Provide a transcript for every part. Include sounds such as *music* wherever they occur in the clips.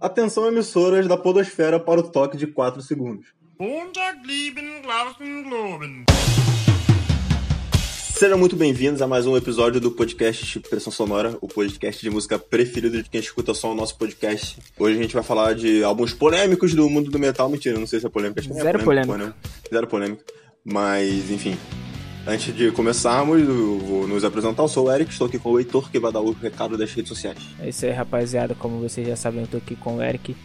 Atenção emissoras da podosfera para o toque de 4 segundos. Sejam muito bem-vindos a mais um episódio do podcast Pressão Sonora, o podcast de música preferido de quem escuta só o nosso podcast. Hoje a gente vai falar de álbuns polêmicos do mundo do metal. Mentira, não sei se é polêmica. Acho que Zero é polêmica. polêmica. Zero polêmica. Mas, enfim. Antes de começarmos, vou nos apresentar. Eu sou o Eric, estou aqui com o Heitor, que vai dar o recado das redes sociais. É isso aí, rapaziada. Como vocês já sabem, eu tô aqui com o Eric.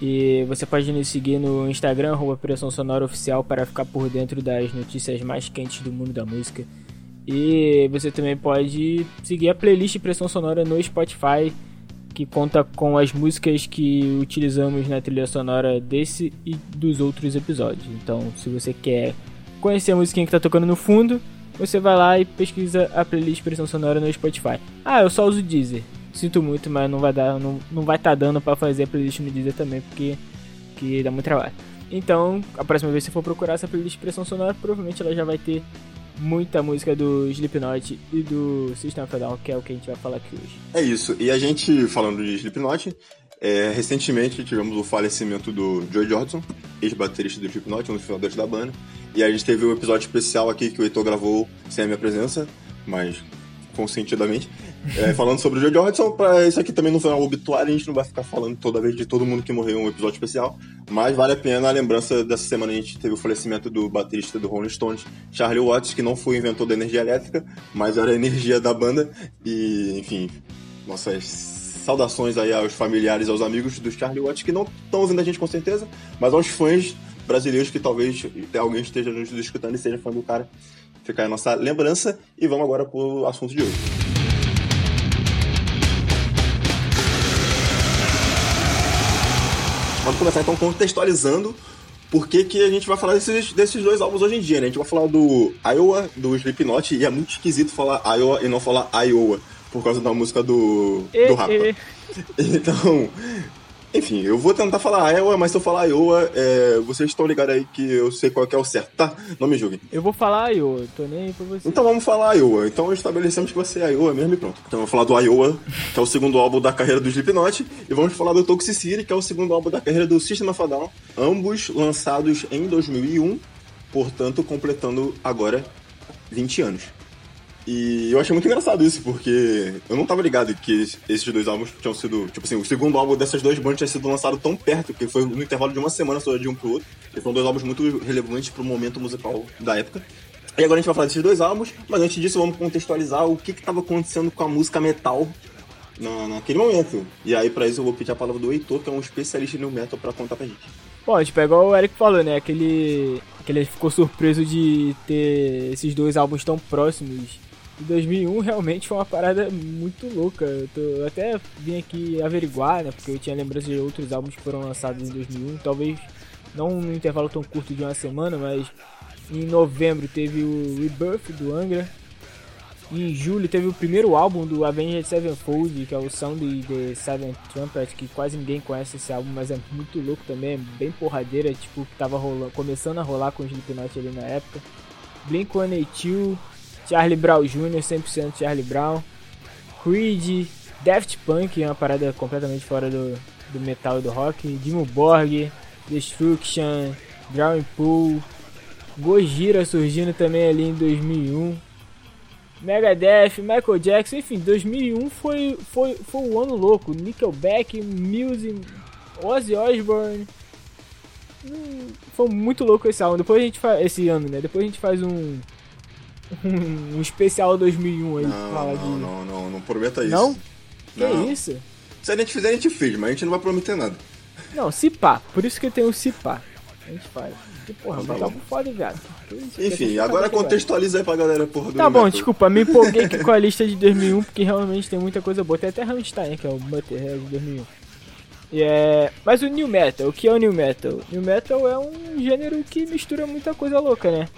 E você pode nos seguir no Instagram, arroba Pressão Sonora Oficial, para ficar por dentro das notícias mais quentes do mundo da música. E você também pode seguir a playlist Pressão Sonora no Spotify, que conta com as músicas que utilizamos na trilha sonora desse e dos outros episódios. Então, se você quer conhecer a musiquinha que tá tocando no fundo, você vai lá e pesquisa a playlist Pressão Sonora no Spotify. Ah, eu só uso Deezer. Sinto muito, mas não vai dar, não, não vai estar dando para fazer a playlist no Deezer também, porque que dá muito trabalho. Então, a próxima vez que for procurar essa playlist Pressão Sonora, provavelmente ela já vai ter muita música do Slipknot e do System of a Down, que é o que a gente vai falar aqui hoje. É isso. E a gente, falando de Slipknot, é, recentemente tivemos o falecimento do Joey Jordison, ex-baterista do Slipknot, um dos fundadores da banda. E a gente teve um episódio especial aqui que o Heitor gravou sem a minha presença, mas consentidamente, é, *laughs* falando sobre o Joey Jordison. Pra isso aqui também não foi um obituário, a gente não vai ficar falando toda vez de todo mundo que morreu um episódio especial, mas vale a pena a lembrança dessa semana a gente teve o falecimento do baterista do Rolling Stones, Charlie Watts, que não foi o inventor da energia elétrica, mas era a energia da banda. E, enfim, nossas saudações aí aos familiares, aos amigos do Charlie Watts que não estão ouvindo a gente com certeza, mas aos fãs brasileiros que talvez alguém esteja nos escutando e seja fã do cara. Fica aí a nossa lembrança e vamos agora pro assunto de hoje. Vamos começar então contextualizando por que, que a gente vai falar desses, desses dois álbuns hoje em dia, né? A gente vai falar do Iowa, do Slipknot, e é muito esquisito falar Iowa e não falar Iowa, por causa da música do, E- do Rapa. e- *laughs* Então, enfim, eu vou tentar falar Iowa, mas se eu falar Iowa, é, vocês estão ligados aí que eu sei qual é o certo, tá? Não me julguem. Eu vou falar, eu tô nem aí pra você. Então vamos falar Iowa. Então estabelecemos que vai ser Iowa mesmo e pronto. Então eu vou falar do Iowa, que é o segundo álbum da carreira do Slipknot, e vamos falar do Toxicity, que é o segundo álbum da carreira do System of a Down, ambos lançados em 2001, portanto completando agora 20 anos. E eu achei muito engraçado isso, porque eu não tava ligado que esses dois álbuns tinham sido. Tipo assim, o segundo álbum dessas duas bandas tinha sido lançado tão perto, que foi no intervalo de uma semana só de um pro outro. E foram dois álbuns muito relevantes pro momento musical da época. E agora a gente vai falar desses dois álbuns, mas antes disso vamos contextualizar o que que tava acontecendo com a música metal na, naquele momento. E aí pra isso eu vou pedir a palavra do Heitor, que é um especialista em metal, pra contar pra gente. Bom, tipo, é igual o Eric falou, né? Aquele. Que ele ficou surpreso de ter esses dois álbuns tão próximos. E 2001 realmente foi uma parada muito louca. Eu, tô- eu até vim aqui averiguar, né? Porque eu tinha lembrança de outros álbuns que foram lançados em 2001. Talvez não num intervalo tão curto de uma semana, mas em novembro teve o Rebirth do Angra. Em julho teve o primeiro álbum do Avenged Sevenfold, que é o Sound the Seventh Trumpet, que quase ninguém conhece esse álbum, mas é muito louco também, é bem porradeira, tipo, que tava rolando, começando a rolar com os Slipknot ali na época. Blink-182, Charlie Brown Jr., 100% Charlie Brown, Creed, Daft Punk, é uma parada completamente fora do, do metal e do rock, Dimmu Borg, Destruction, Drowning Pool, Gojira surgindo também ali em 2001. Megadeth, Michael Jackson, enfim, 2001 foi, foi, foi um ano louco. Nickelback, Muse, Ozzy Osbourne. Hum, foi muito louco esse álbum. Depois a gente faz esse ano, né? Depois a gente faz um um, especial 2001 aí, Não, fala não, de não, não, não prometa isso. Não? Que Não. isso? Se a gente fizer, a gente fez, mas a gente não vai prometer nada. Não, se pá. Por isso que tem o se pá. A gente faz. E, porra, vai dar um foda, viado. Enfim, agora contextualiza aí pra galera, porra, Tá bom, desculpa, me empolguei aqui com a *laughs* lista de 2001, porque realmente tem muita coisa boa. Tem até Rammstein, que é o Motorhead de 2001. E é... Mas o New Metal, o que é o New Metal? New Metal é um gênero que mistura muita coisa louca, né?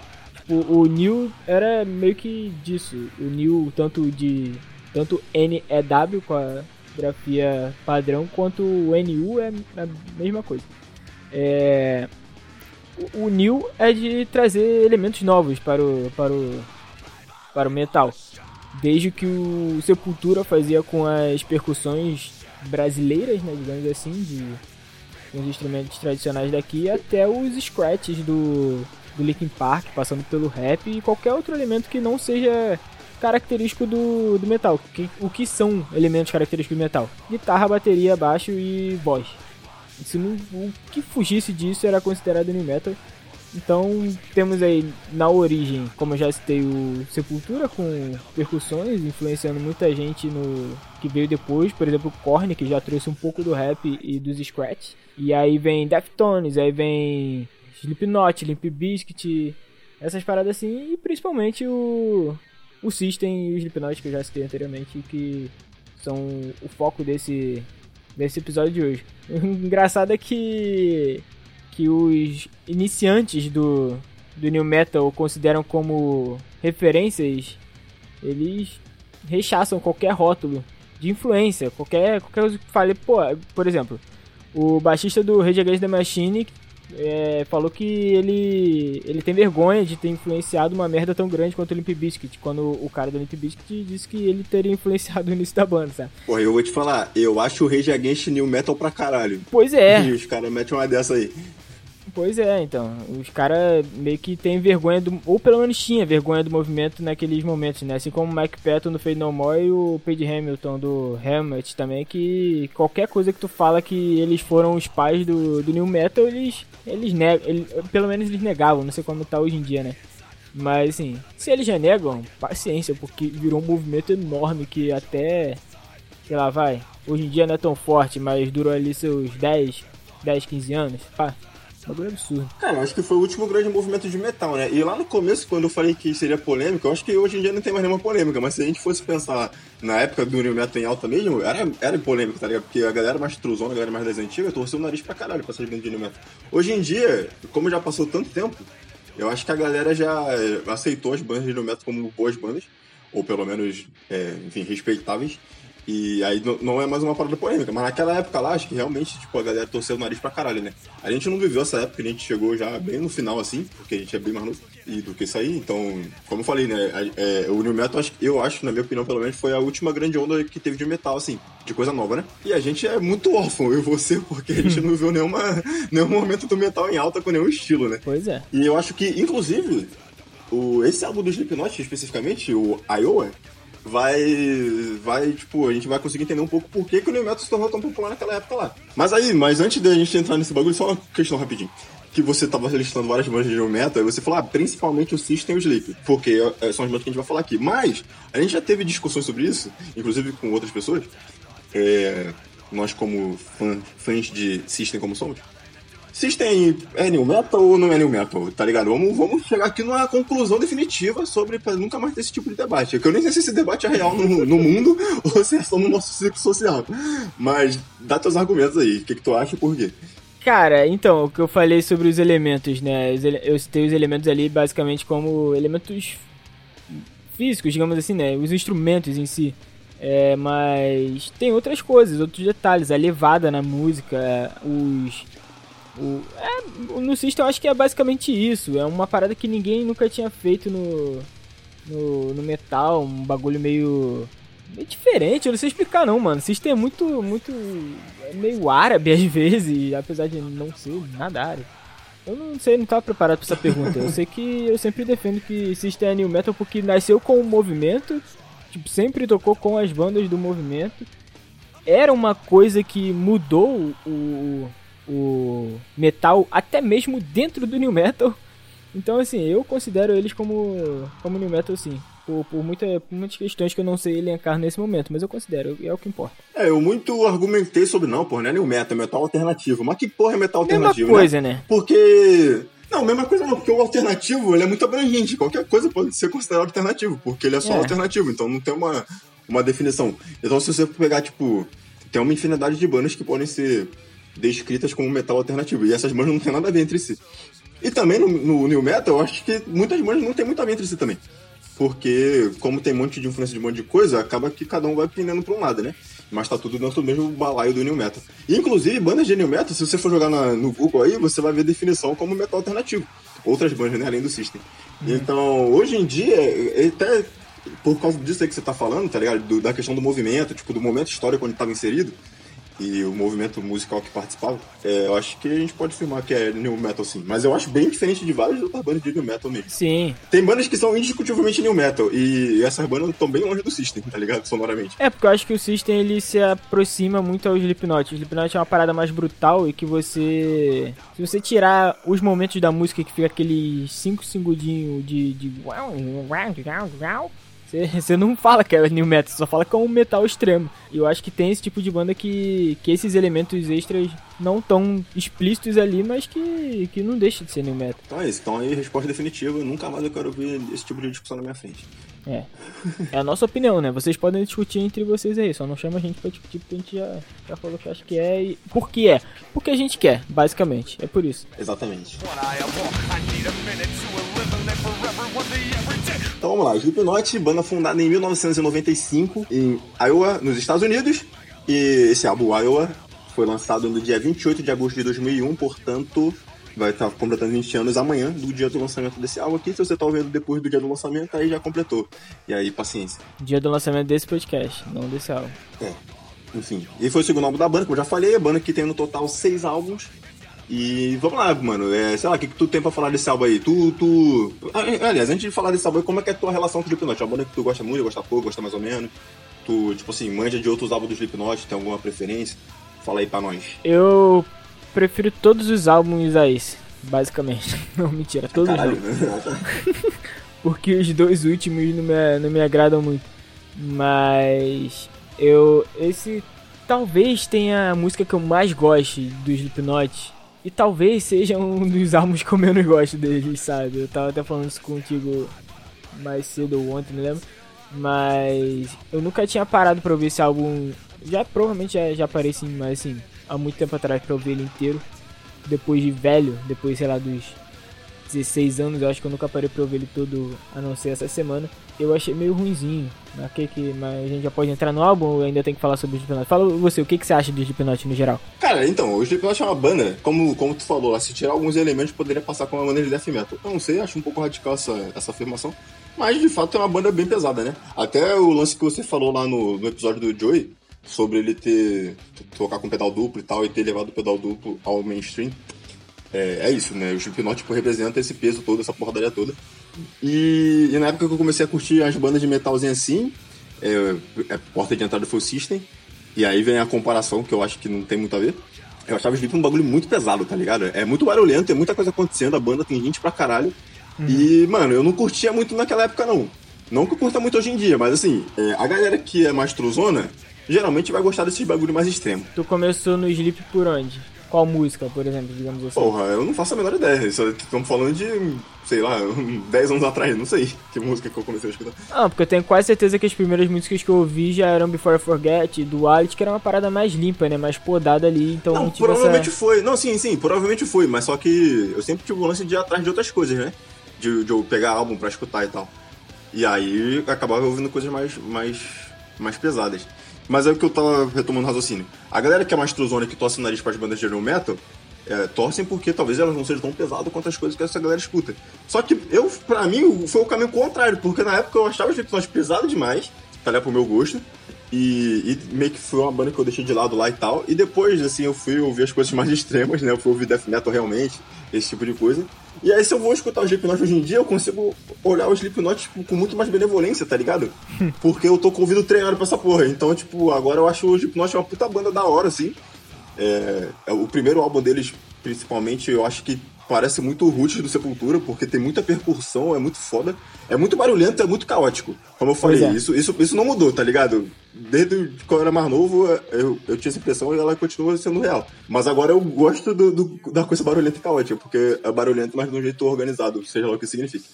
Tipo, o New era meio que disso. O New, tanto de... Tanto NEW, com a grafia padrão, quanto o NU é a mesma coisa. É... O, o New é de trazer elementos novos para o, para o, para o metal. Desde que o Sepultura fazia com as percussões brasileiras, né, digamos assim, de os instrumentos tradicionais daqui, até os scratches do, do Linkin Park, passando pelo rap e qualquer outro elemento que não seja característico do, do metal. Que, o que são elementos característicos do metal? Guitarra, bateria, baixo e voz. Se não, o que fugisse disso era considerado new metal. Então temos aí na origem, como eu já citei, o Sepultura com percussões, influenciando muita gente no que veio depois, por exemplo, o Korn, que já trouxe um pouco do rap e dos scratch. E aí vem Deftones, aí vem Slipknot, Limp Bizkit, essas paradas assim, e principalmente o o System e o Slipknot que eu já citei anteriormente, que são o foco desse desse episódio de hoje. *laughs* O engraçado é que que os iniciantes do, do New Metal consideram como referências, eles rechaçam qualquer rótulo de influência, qualquer, qualquer coisa que fale, pô, por exemplo, o baixista do Rage Against the Machine é, falou que ele ele tem vergonha de ter influenciado uma merda tão grande quanto o Limp Bizkit, quando o cara do Limp Bizkit disse que ele teria influenciado *laughs* o início da banda, sabe? Pô, eu vou te falar, eu acho o Rage Against New Metal pra caralho. Pois é. E os caras metem uma dessa aí. Pois é, então. Os caras meio que tem vergonha do. Ou pelo menos tinha vergonha do movimento naqueles momentos, né? Assim como o Mike Patton do Fade No More e o Page Hamilton do Helmet também, que qualquer coisa que tu fala que eles foram os pais do, do New Metal, eles. Eles negam. Eles, pelo menos eles negavam, não sei como tá hoje em dia, né? Mas assim, se eles já negam, paciência, porque virou um movimento enorme que até. Sei lá, vai. Hoje em dia não é tão forte, mas durou ali seus 10, 10, 15 anos. Pá, bagulho absurdo. Cara, eu acho que foi o último grande movimento de metal, né? E lá no começo, quando eu falei que seria polêmico, eu acho que hoje em dia não tem mais nenhuma polêmica, mas se a gente fosse pensar na época do New Metal em alta mesmo, era, era polêmico, tá ligado? Porque a galera mais truzona, a galera mais das antigas, torceu o nariz pra caralho pra essas bandas de New Metal. Hoje em dia, como já passou tanto tempo, eu acho que a galera já aceitou as bandas de New Metal como boas bandas, ou pelo menos, é, enfim, respeitáveis. E aí não é mais uma parada polêmica, mas naquela época lá, acho que realmente, tipo, a galera torceu o nariz pra caralho, né? A gente não viveu essa época, a gente chegou já bem no final, assim, porque a gente é bem mais novo do que isso aí. Então, como eu falei, né, é, o New Metal, eu acho, na minha opinião, pelo menos, foi a última grande onda que teve de metal, assim, de coisa nova, né? E a gente é muito órfão, eu e você, *laughs* porque a gente não viu nenhuma, *laughs* nenhum momento do metal em alta com nenhum estilo, né? Pois é. E eu acho que, inclusive, o, esse álbum do Slipknot, especificamente, o Iowa, vai, vai, tipo, a gente vai conseguir entender um pouco por que, que o New Metal se tornou tão popular naquela época lá. Mas aí, mas antes da gente entrar nesse bagulho, só uma questão rapidinho. Que você tava listando várias bandas de New Metal, e você falou, ah, principalmente o System e o Sleep, porque é, são as bandas que a gente vai falar aqui. Mas, a gente já teve discussões sobre isso, inclusive com outras pessoas, é, nós como fã, fãs de System como somos, System é new metal ou não é new metal, tá ligado? Vamos, vamos chegar aqui numa conclusão definitiva sobre pra nunca mais ter esse tipo de debate. É que eu nem sei se esse debate é real no, no mundo *laughs* ou se é só no nosso ciclo social. Mas dá teus argumentos aí. O que, que tu acha e por quê? Cara, então, o que eu falei sobre os elementos, né? Eu citei os elementos ali basicamente como elementos físicos, digamos assim, né? Os instrumentos em si. É, mas tem outras coisas, outros detalhes, a levada na música, os o, é, no System eu acho que é basicamente isso. É uma parada que ninguém nunca tinha feito no, no, no metal. Um bagulho meio, diferente. Eu não sei explicar não, mano. System é muito, muito... É meio árabe *laughs* às vezes, apesar de não ser nada árabe. Eu não sei, não tava preparado pra essa pergunta. Eu sei que eu sempre defendo que System é New Metal porque nasceu com o movimento, tipo, sempre tocou com as bandas do movimento. Era uma coisa que mudou o, o metal até mesmo dentro do new metal. Então assim, eu considero eles como como new metal sim. Por, por, muita, por muitas questões que eu não sei elencar nesse momento, mas eu considero, é o que importa. É, eu muito argumentei sobre, não, porra, não é new metal, é metal alternativo. Mas que porra é metal alternativo? Mesma coisa, né? né? Porque não, mesma coisa não, porque o alternativo ele é muito abrangente. Qualquer coisa pode ser considerado alternativo, porque ele é só é. alternativo, então não tem uma, uma definição. Então se você pegar, tipo, tem uma infinidade de bandas que podem ser descritas como metal alternativo. E essas bandas não tem nada a ver entre si. E também no, no New Metal, eu acho que muitas bandas não tem muito a ver entre si também. Porque, como tem um monte de influência de um monte de coisa, acaba que cada um vai pendendo pra um lado, né? Mas tá tudo dentro do mesmo balaio do New Metal. E, inclusive, bandas de New Metal, se você for jogar na, no Google aí, você vai ver definição como metal alternativo. Outras bandas, né? Além do System. Uhum. Então, hoje em dia, até por causa disso aí que você tá falando, tá ligado? Do, da questão do movimento, tipo, do momento histórico onde tava inserido, e o movimento musical que participava, é, eu acho que a gente pode afirmar que é new metal sim. Mas eu acho bem diferente de várias outras bandas de new metal mesmo. Sim. Tem bandas que são indiscutivelmente new metal e essas bandas estão bem longe do System, tá ligado? Sonoramente. É, porque eu acho que o System ele se aproxima muito ao Slipknot. O Slipknot é uma parada mais brutal e que você. Se você tirar os momentos da música que fica aqueles 5 segundinhos de. de... Você não fala que é new metal, só fala que é um metal extremo. E eu acho que tem esse tipo de banda que, que esses elementos extras não tão explícitos ali, mas que, que não deixa de ser new metal. Então é isso, então aí resposta definitiva, nunca mais eu quero ouvir esse tipo de discussão na minha frente. É. É a nossa opinião, né? Vocês podem discutir entre vocês aí, só não chama a gente pra discutir porque a gente já, já falou que acha que é e. Por que é? Porque a gente quer, basicamente. É por isso. Exatamente. Então vamos lá, Slipknot, banda fundada em 1995 em Iowa, nos Estados Unidos. E esse álbum, Iowa, foi lançado no dia 28 de agosto de 2001, portanto, vai estar completando 20 anos amanhã do dia do lançamento desse álbum aqui. Se você está ouvindo depois do dia do lançamento, aí já completou. E aí, paciência. Dia do lançamento desse podcast, não desse álbum. É. Enfim. E foi o segundo álbum da banda, como eu já falei, a banda que tem no total seis álbuns. E vamos lá, mano. É, sei lá, o que, que tu tem pra falar desse álbum aí? Tu, tu. Aliás, antes de falar desse álbum aí, como é que é a tua relação com o Slipknot? É uma banda que tu gosta muito, gosta pouco, gosta mais ou menos? Tu, tipo assim, manja de outros álbuns do Slipknot, tem alguma preferência? Fala aí pra nós. Eu prefiro todos os álbuns a esse, basicamente. *laughs* Não, mentira, todos Caralho, não. né? *laughs* Porque os dois últimos não me, não me agradam muito. Mas eu. Esse talvez tenha a música que eu mais goste do Slipknot. E talvez seja um dos álbuns que eu menos gosto deles, sabe? Eu tava até falando isso contigo mais cedo ou ontem, não lembro. Mas eu nunca tinha parado pra ouvir esse álbum. Já provavelmente já, já parei sim, mas assim, há muito tempo atrás pra ouvir ele inteiro. Depois de velho, depois, sei lá, dos 16 anos, eu acho que eu nunca parei pra ouvir ele todo, a não ser essa semana. Eu achei meio ruinzinho. Mas, que, que, mas a gente já pode entrar no álbum ou ainda tem que falar sobre o Slipknot? Fala você, o que, que você acha do Slipknot no geral? Cara, então, o Slipknot é uma banda, como, como tu falou, se tirar alguns elementos poderia passar com uma maneira de death metal. Eu não sei, acho um pouco radical essa, essa afirmação. Mas de fato é uma banda bem pesada, né? Até o lance que você falou lá no, no episódio do Joey, sobre ele ter tocar com pedal duplo e tal, e ter levado o pedal duplo ao mainstream. É, é isso, né? O Slipknot tipo, representa esse peso todo, essa porradaria toda. E, e na época que eu comecei a curtir as bandas de metalzinho assim, é, é porta de entrada foi o System. E aí vem a comparação, que eu acho que não tem muito a ver. Eu achava o Slip um bagulho muito pesado, tá ligado? É muito barulhento, é muita coisa acontecendo, a banda tem gente pra caralho. E, mano, eu não curtia muito naquela época, não. Não que eu curta muito hoje em dia, mas assim, é, a galera que é mais truzona, geralmente vai gostar desses bagulho mais extremo. Tu começou no Sleep por onde? Qual música, por exemplo, digamos assim? Porra, eu não faço a menor ideia. Isso, estamos falando de, sei lá, *laughs* 10 anos atrás, não sei que música que eu comecei a escutar. Ah, porque eu tenho quase certeza que as primeiras músicas que eu ouvi já eram Before I Forget, do Alice, que era uma parada mais limpa, né? Mais podada ali, então Não, não tive provavelmente essa... foi. Não, sim, sim, provavelmente foi, mas só que eu sempre tive o lance de ir atrás de outras coisas, né? De, de eu pegar álbum pra escutar e tal. E aí acabava ouvindo coisas mais, mais, mais pesadas. Mas é o que eu tava retomando o raciocínio. A galera que é mais truzona que torce o nariz pras bandas de new metal, é, torcem porque talvez elas não sejam tão pesadas quanto as coisas que essa galera escuta. Só que eu, pra mim, foi o caminho contrário, porque na época eu achava os Slipknot pesado demais, tá pro meu gosto. E, e meio que foi uma banda que eu deixei de lado lá e tal. E depois, assim, eu fui ouvir as coisas mais *laughs* extremas, né? Eu fui ouvir death metal realmente, esse tipo de coisa. E aí, se eu vou escutar o Slipknot hoje em dia, eu consigo olhar o Slipknot tipo, com muito mais benevolência, tá ligado? *laughs* Porque eu tô com o ouvido treinado pra essa porra. Então, tipo, agora eu acho o Slipknot uma puta banda da hora, assim. É, é o primeiro álbum deles, principalmente, eu acho que parece muito roots do Sepultura, porque tem muita percussão, é muito foda. É muito barulhento, é muito caótico. Como eu falei, é. isso, isso, isso não mudou, tá ligado? Desde quando eu era mais novo, eu, eu tinha essa impressão e ela continua sendo real. Mas agora eu gosto do, do- da coisa barulhenta e caótica, porque é barulhento, mas de um jeito organizado, seja lá o que signifique.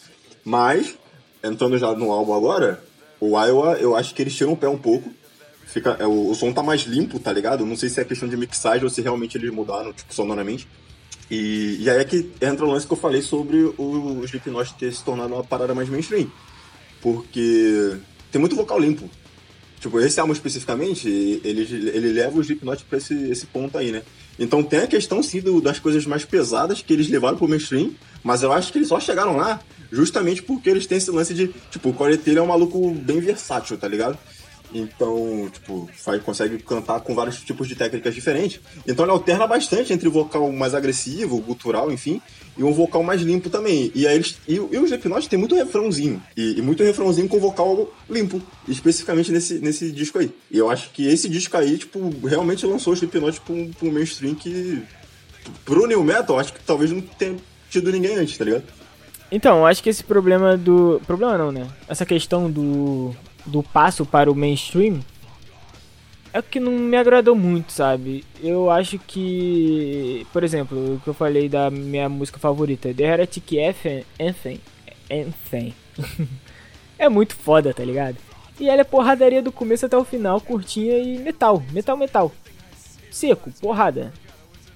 Mas, entrando já no álbum agora, o Iowa, eu acho que eles tiram o pé um pouco. Fica, é, o, o som tá mais limpo, tá ligado? Não sei se é questão de mixagem ou se realmente eles mudaram, tipo, sonoramente. E, e aí é que entra o lance que eu falei sobre o, o Slipknot ter se tornado uma parada mais mainstream. Porque tem muito vocal limpo. Tipo, esse álbum especificamente, ele, ele leva o Slipknot pra esse, esse ponto aí, né? Então tem a questão, sim, do- das coisas mais pesadas que eles levaram pro mainstream, mas eu acho que eles só chegaram lá justamente porque eles têm esse lance de, tipo, o Corey Taylor é um maluco bem versátil, tá ligado? Então, tipo, faz, consegue cantar com vários tipos de técnicas diferentes. Então ele alterna bastante entre o vocal mais agressivo, gutural, enfim, e um vocal mais limpo também. E aí eles. E, e o Slipknot tem muito refrãozinho. E, e, muito refrãozinho com vocal limpo. Especificamente nesse, nesse disco aí. E eu acho que esse disco aí, tipo, realmente lançou o Slipknot pra um, mainstream que. Pro New Metal, acho que talvez não tenha tido ninguém antes, tá ligado? Então, acho que esse problema do. Problema não, né? Essa questão do. Do passo para o mainstream é que não me agradou muito, sabe? Eu acho que, por exemplo, o que eu falei da minha música favorita, The Heretic Anthem, Anthem. *laughs* é muito foda, tá ligado? E ela é porradaria do começo até o final, curtinha e metal, metal, metal. Seco, porrada.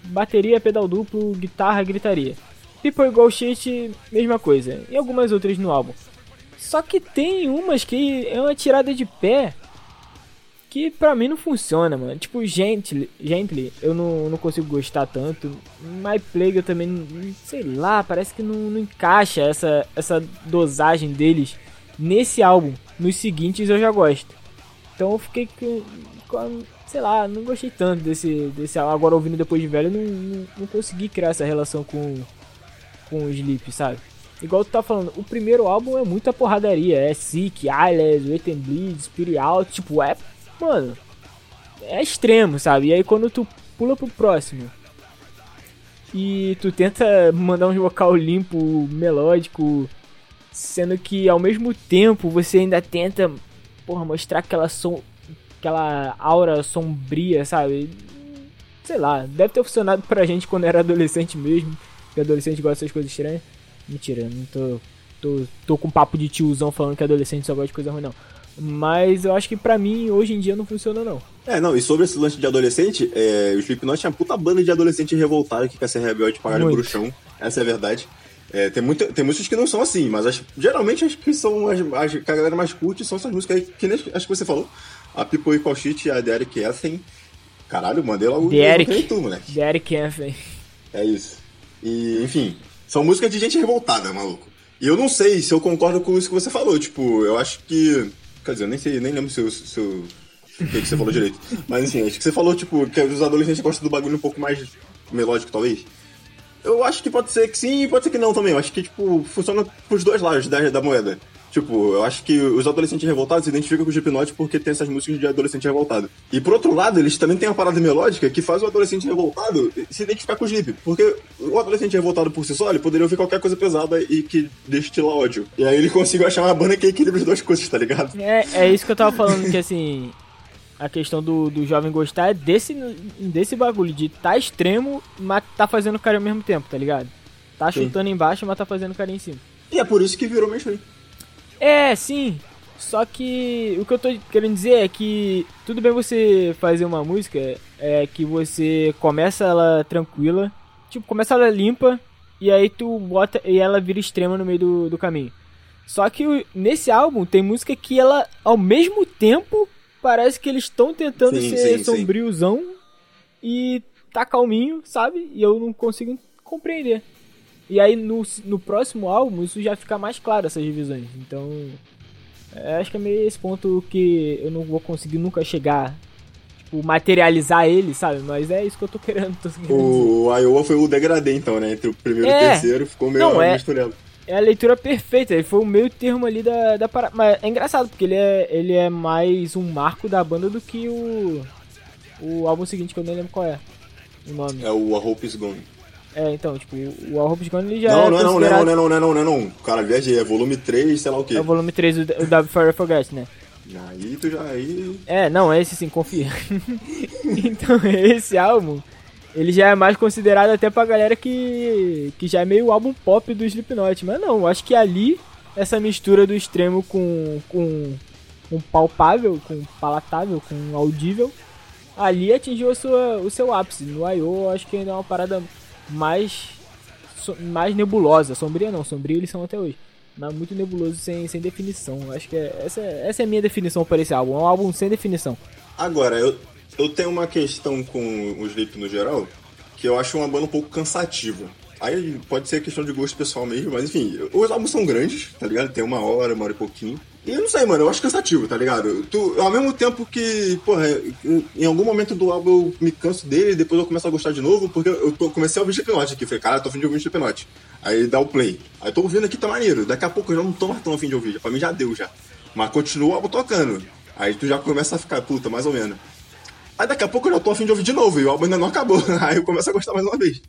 Bateria, pedal duplo, guitarra, gritaria. People Go Shit, mesma coisa. E algumas outras no álbum. Só que tem umas que é uma tirada de pé que pra mim não funciona, mano. Tipo, Gently, Gently eu não, não consigo gostar tanto. My Plague eu também, sei lá, parece que não, não encaixa essa, essa dosagem deles nesse álbum. Nos seguintes eu já gosto. Então eu fiquei com, sei lá, não gostei tanto desse, desse. Agora ouvindo depois de velho, não, não, não consegui criar essa relação com, com o Sleep, sabe? Igual tu tá falando, o primeiro álbum é muita porradaria. É Sick, Eyeless, Wait and Bleed, Spirit Out, tipo, é mano, é extremo, sabe? E aí quando tu pula pro próximo e tu tenta mandar um vocal limpo, melódico, sendo que ao mesmo tempo você ainda tenta, porra, mostrar aquela som, aquela aura sombria, sabe? Sei lá, deve ter funcionado pra gente quando era adolescente mesmo, que adolescente gosta dessas coisas estranhas. Mentira, não tô, tô, tô com papo de tiozão falando que adolescente só gosta de coisa ruim, não. Mas eu acho que pra mim, hoje em dia, não funciona, não. É, não, e sobre esse lance de adolescente, é, o Slipknot tinha puta banda de adolescente revoltado que quer ser rebelde pra galho bruxão. Essa é a verdade. É, tem, muito, tem músicas que não são assim, mas as, geralmente as que são as, as, que a galera mais curte são essas músicas aí, que nem acho que você falou. A People Equal Shit e a Derek Ethen. Caralho, mandei logo Derek, tu, moleque. Derek Ethen. É isso. E, enfim, são músicas de gente revoltada, maluco. E eu não sei se eu concordo com isso que você falou. Tipo, eu acho que Quer dizer, eu nem sei, nem lembro se, se, o que, que você falou direito. Mas enfim, acho que você falou, tipo, que os adolescentes gostam do bagulho um pouco mais melódico, talvez. Eu acho que pode ser que sim e pode ser que não também. Eu acho que, tipo, funciona pros dois lados da, da moeda. Tipo, eu acho que os adolescentes revoltados se identificam com o Slipknot porque tem essas músicas de adolescente revoltado. E por outro lado, eles também têm uma parada melódica que faz o adolescente revoltado se identificar com o Slip. Porque o adolescente revoltado por si só, ele poderia ouvir qualquer coisa pesada e que destila ódio. E aí ele conseguiu achar uma banda que equilibra as duas coisas, tá ligado? É, é isso que eu tava falando, que assim. A questão do, do jovem gostar é desse, desse bagulho, de tá extremo, mas tá fazendo cara ao mesmo tempo, tá ligado? Tá Sim. chutando embaixo, mas tá fazendo cara em cima. E é por isso que virou mainstream. É, sim. Só que o que eu tô querendo dizer é que tudo bem você fazer uma música é que você começa ela tranquila, tipo, começa ela limpa e aí tu bota e ela vira extrema no meio do, do caminho. Só que nesse álbum tem música que ela ao mesmo tempo parece que eles estão tentando sim, ser sim, sombriozão sim. e tá calminho, sabe? E eu não consigo compreender. E aí no, no próximo álbum isso já fica mais claro, essas divisões. Então, é, acho que é meio esse ponto que eu não vou conseguir nunca chegar, tipo, materializar ele, sabe? Mas é isso que eu tô querendo. Tô querendo o Iowa foi o degradê, então, né? Entre o primeiro é, e o terceiro, ficou meio não, é, misturado. É a leitura perfeita, ele foi o meio termo ali da, da parada. Mas é engraçado, porque ele é, ele é mais um marco da banda do que o, o álbum seguinte, que eu nem lembro qual é o nome. É o A Hope Is Gone. É, então, tipo, o All Hope's Gone ele já não, é não, é não, não, é não, não, não, não, não, não, Cara, viajei, é volume 3, sei lá o quê. É o volume 3, o, o W Fire Forget, né? Aí tu já aí... É, não, esse sim, confia. *laughs* então, esse álbum, ele já é mais considerado até pra galera que, que já é meio álbum pop do Slipknot. Mas não, acho que ali, essa mistura do extremo com, com, com palpável, com palatável, com audível, ali atingiu sua, o seu ápice. No I.O. acho que ainda é uma parada mais mais nebulosa. Sombria não, sombrio eles são até hoje. Mas muito nebuloso sem, sem definição. Acho que é, essa, essa é a minha definição para esse álbum. É um álbum sem definição. Agora, eu, eu tenho uma questão com o Sleep no geral, que eu acho uma banda um pouco cansativa. Aí pode ser questão de gosto pessoal mesmo, mas enfim, os álbuns são grandes, tá ligado? Tem uma hora, uma hora e pouquinho. Eu não sei, mano, eu acho cansativo, tá ligado? Tu, ao mesmo tempo que, porra, em algum momento do álbum eu me canso dele, depois eu começo a gostar de novo, porque eu comecei a ouvir Slipknot aqui. Falei, cara, tô afim de ouvir Slipknot. Aí dá o play. Aí tô ouvindo aqui, tá maneiro. Daqui a pouco eu já não tô mais tão afim de ouvir. Pra mim já deu já. Mas continua o álbum tocando. Aí tu já começa a ficar, puta, mais ou menos. Aí daqui a pouco eu já tô afim de ouvir de novo, e o álbum ainda não acabou. *laughs* Aí eu começo a gostar mais uma vez.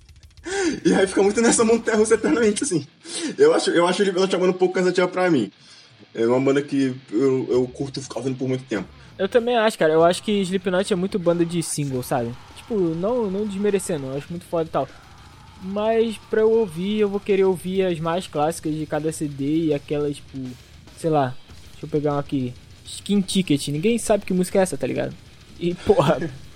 E aí fica muito nessa montanha russa eternamente, assim. Eu acho, eu acho ele chamando um pouco cansativo pra mim. É uma banda que eu, eu curto ficar ouvindo por muito tempo. Eu também acho, cara. Eu acho que Slipknot é muito banda de single, sabe? Tipo, não, não desmerecendo, eu acho muito foda e tal. Mas pra eu ouvir, eu vou querer ouvir as mais clássicas de cada CD e aquelas, tipo, sei lá. Deixa eu pegar uma aqui. Skin Ticket. Ninguém sabe que música é essa, tá ligado? E, porra, *laughs*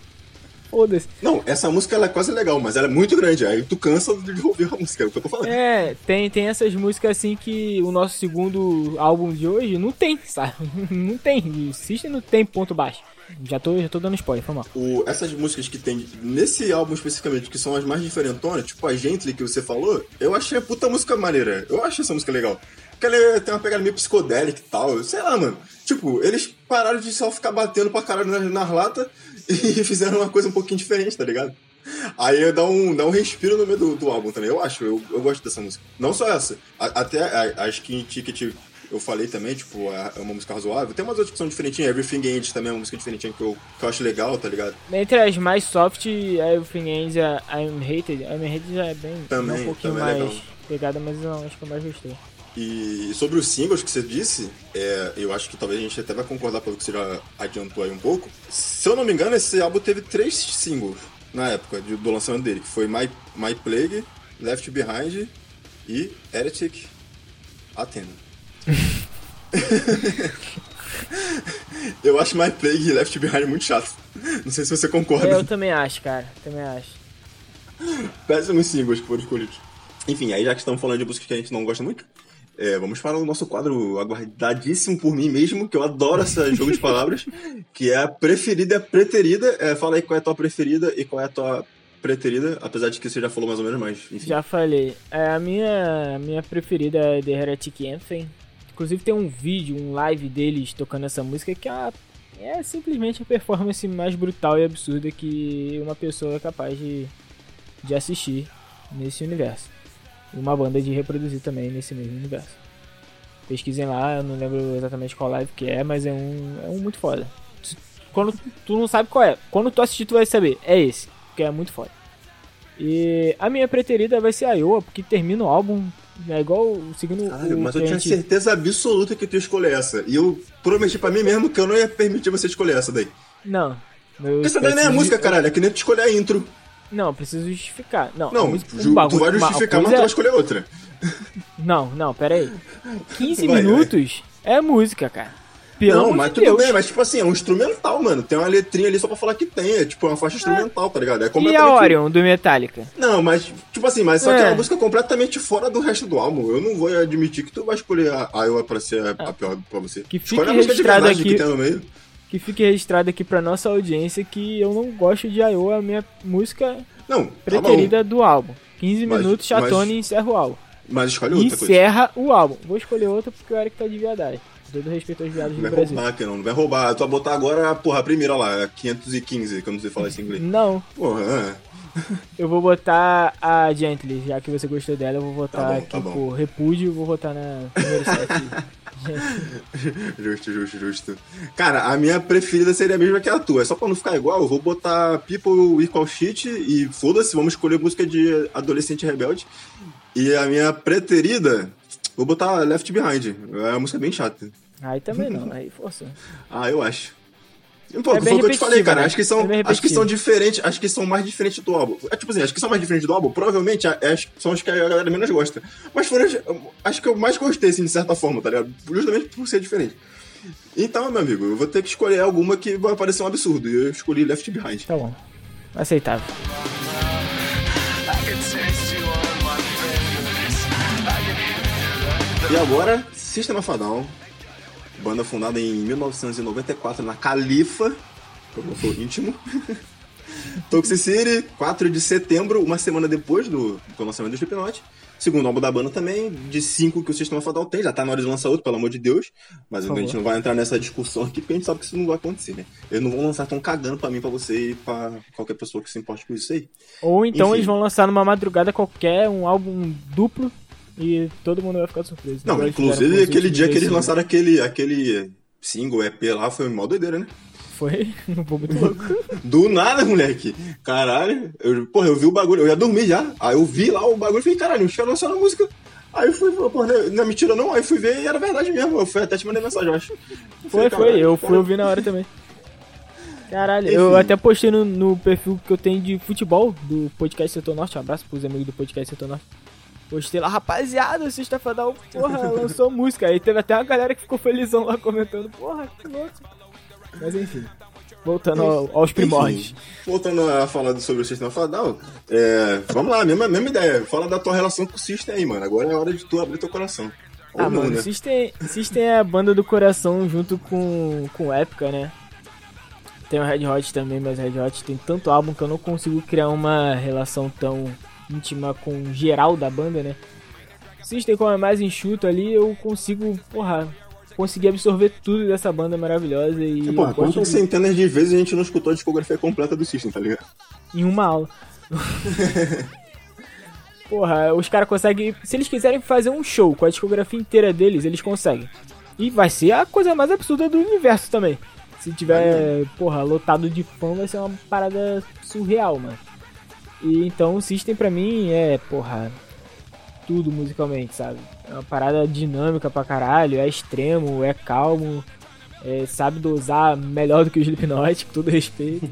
Foda-se. Não, essa música ela é quase legal, mas ela é muito grande. Aí tu cansa de ouvir a música, é o que eu tô falando. É, tem, tem essas músicas assim que o nosso segundo álbum de hoje não tem, sabe? *laughs* Não tem. System não tem ponto baixo. Já tô, já tô dando spoiler, foi mal. O, essas músicas que tem nesse álbum especificamente, que são as mais diferentonas, tipo a Gently que você falou, eu achei a puta música maneira. Eu achei essa música legal. Porque ela tem uma pegada meio psicodélica e tal. Sei lá, mano. Tipo, eles pararam de só ficar batendo pra caralho nas, nas latas *laughs* e fizeram uma coisa um pouquinho diferente, tá ligado? Aí dá um, dá um respiro no meio do, do álbum também, eu acho, eu, eu gosto dessa música. Não só essa, a, até a, a Skin Ticket eu falei também, tipo, é, é uma música razoável. Tem umas outras que são diferentinhas, Everything Ends também é uma música diferentinha que eu, que eu acho legal, tá ligado? Entre as mais soft, Everything Ends e I'm Hated, I'm Hated já é bem também, um pouquinho também mais é pegada, mas eu acho que eu mais gostei. E sobre os singles que você disse, é, eu acho que talvez a gente até vai concordar pelo que você já adiantou aí um pouco. Se eu não me engano, esse álbum teve três singles na época de, do lançamento dele, que foi My, My Plague, Left Behind e Heretic Athena. *laughs* eu acho My Plague e Left Behind muito chato. Não sei se você concorda. Eu também acho, cara. Também acho. Péssimos singles que foram escolhidos. Enfim, aí já que estamos falando de músicas que a gente não gosta muito, é, vamos para o nosso quadro aguardadíssimo por mim mesmo, que eu adoro esse jogo de palavras, *laughs* que é a preferida e a preterida. É, fala aí qual é a tua preferida e qual é a tua preterida, apesar de que você já falou mais ou menos, mas enfim. Já falei. É, a minha, minha preferida é The Heretic Anthem. Inclusive tem um vídeo, um live deles tocando essa música que é, é simplesmente a performance mais brutal e absurda que uma pessoa é capaz de, de assistir nesse universo uma banda de reproduzir também nesse mesmo universo. Pesquisem lá, eu não lembro exatamente qual live que é, mas é um, é um muito foda. Quando tu não sabe qual é, quando tu assistir tu vai saber, é esse, porque é muito foda. E a minha preterida vai ser a Iowa, porque termina o álbum é igual seguindo Cara, mas eu tinha gente... certeza absoluta que tu ia escolher essa. E eu prometi pra mim mesmo que eu não ia permitir você escolher essa daí. Não. Porque essa daí nem é música, caralho. É que nem tu escolher a intro. Não, preciso justificar. Não, não música, um bagulho, tu vai justificar, mas tu vai escolher outra. Não, não, pera aí. 15 vai, minutos vai. é música, cara. Pelo não, mas de tudo Deus. bem, mas tipo assim, é um instrumental, mano. Tem uma letrinha ali só pra falar que tem. É tipo uma faixa instrumental, tá ligado? É completamente... E a Orion, do Metallica? Não, mas, tipo assim, mas só é. que é uma música completamente fora do resto do álbum. Eu não vou admitir que tu vai escolher a Iowa pra ser a, a pior pra você. Que fique Escolhe a música de verdade aqui... que tem no meio que fique registrado aqui pra nossa audiência que eu não gosto de Iowa, a minha música não, tá preferida do álbum. 15 mas, minutos, Chatone mas, encerra o álbum. Mas escolhe outra Encerra coisa. o álbum. Vou escolher outra porque o Eric tá de viadagem. Todo respeito aos viados do Brasil. Roubar, que não, não vai roubar. Tu vai botar agora, porra, a primeira lá, 515, que eu não sei falar esse inglês. Não. Porra, é. Eu vou botar a Gently, já que você gostou dela, eu vou botar tá bom, aqui tá por repúdio, vou botar na primeira set. justo, justo, justo. Cara, a minha preferida seria a mesma que a tua. É só pra não ficar igual, eu vou botar People Equal Shit e foda-se, vamos escolher música de adolescente rebelde. E a minha preterida, vou botar Left Behind. É uma música bem chata. Aí também não, aí força. ah, eu acho. Pô, é foi o que eu te falei, cara. Né? Acho que são, é acho que são diferentes, acho que são mais diferentes do álbum. É, tipo assim, acho que são mais diferentes do álbum. Provavelmente é, é são as que a galera menos gosta. Mas foram as, acho que eu mais gostei, assim, de certa forma, tá ligado? Justamente por ser diferente. Então, meu amigo, eu vou ter que escolher alguma que vai parecer um absurdo. E eu escolhi Left Behind. Tá bom. Aceitável. E agora, Sistema Fadal Banda fundada em 1994 na Califa, como eu sou íntimo. *laughs* Toxicity, 4 de setembro, uma semana depois do, do lançamento do Slipknot. Segundo álbum da banda também, de 5 que o Sistema Fatal tem, já tá na hora de lançar outro, pelo amor de Deus. Mas a gente não vai entrar nessa discussão aqui, porque a gente sabe que isso não vai acontecer, né? Eles não vão lançar tão cagando pra mim, pra você e pra qualquer pessoa que se importe com isso aí. Ou então Enfim. eles vão lançar numa madrugada qualquer um álbum duplo e todo mundo vai ficar surpreso. Não, inclusive aquele dia que eles lançaram aquele, aquele single, EP lá, foi mó doideira, né? Foi *laughs* um pouco muito louco. Do nada, moleque. Caralho. Eu, porra, eu vi o bagulho, eu ia dormir já. Aí eu vi lá o bagulho e falei, caralho, os caras lançaram a música. Aí eu fui, porra, não é- não é mentira não. Aí fui ver e era verdade mesmo. Eu fui até te mandei mensagem, eu acho. Foi, Falei, foi. Eu fui ouvir na hora também. Caralho, eu Enfim. até postei no, no perfil que eu tenho de futebol do Podcast Setor Norte. Um abraço pros amigos do Podcast Setor Norte. Postei lá, rapaziada, sexta-feira, porra, lançou música. Aí teve até uma galera que ficou felizão lá comentando, porra, que louco. Mas enfim, voltando ao- aos primórdios. Voltando a falar sobre o System of Down, é, vamos lá, mesma, mesma ideia. Fala da tua relação com o System aí, mano. Agora é hora de tu abrir teu coração. Ou Ah, não, mano, né? System, System é a banda do coração junto com, com Épica, né? Tem o Red Hot também, mas o Red Hot tem tanto álbum que eu não consigo criar uma relação tão íntima com geral da banda, né? System, como é mais enxuto ali, eu consigo, porra, conseguir absorver tudo dessa banda maravilhosa e É, porra, quantas de- centenas de vezes a gente não escutou a discografia completa do System, tá ligado? em uma aula. *laughs* Porra, os caras conseguem. Se eles quiserem fazer um show com a discografia inteira deles, eles conseguem. E vai ser a coisa mais absurda do universo também. Se tiver, porra, lotado de fã, vai ser uma parada surreal, mano. E então o System pra mim é, porra, tudo musicalmente, sabe? É uma parada dinâmica pra caralho, é extremo, é calmo, é, sabe dosar melhor do que o Slipknot, *laughs* com todo respeito.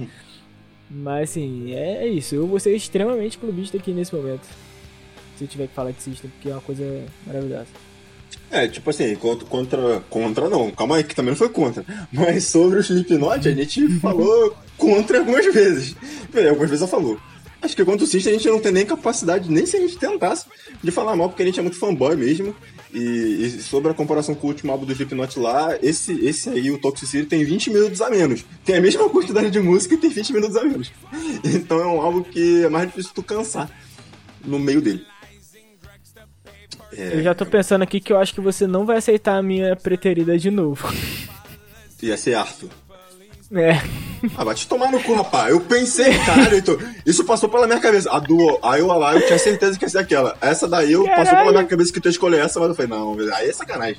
Mas assim, é isso. Eu vou ser extremamente clubista aqui nesse momento. Se eu tiver que falar de System, porque é uma coisa maravilhosa. É, tipo assim, contra, contra. Contra não, calma aí, que também não foi contra. Mas sobre o Slipknot, a gente *laughs* falou contra algumas vezes. Bem, algumas vezes ela falou. Acho que contra o System a gente não tem nem capacidade, nem se a gente tentasse, de falar mal, porque a gente é muito fanboy mesmo. E, e sobre a comparação com o último álbum do Slipknot lá, esse, esse aí, o Toxicity, tem 20 minutos a menos. Tem a mesma quantidade de música e tem 20 minutos a menos. *laughs* Então é um álbum que é mais difícil tu cansar no meio dele. É, Eu já tô pensando aqui que eu acho que você não vai aceitar a minha preterida de novo. Ia ser Arthur. É. Ah, vai te tomar no cu, rapaz. Eu pensei, caralho, Heitor, isso passou pela minha cabeça. A do Iowa lá, eu tinha certeza que ia ser aquela. Essa daí, eu passou pela minha cabeça que tu ia escolher essa, mas eu falei, não, aí é sacanagem.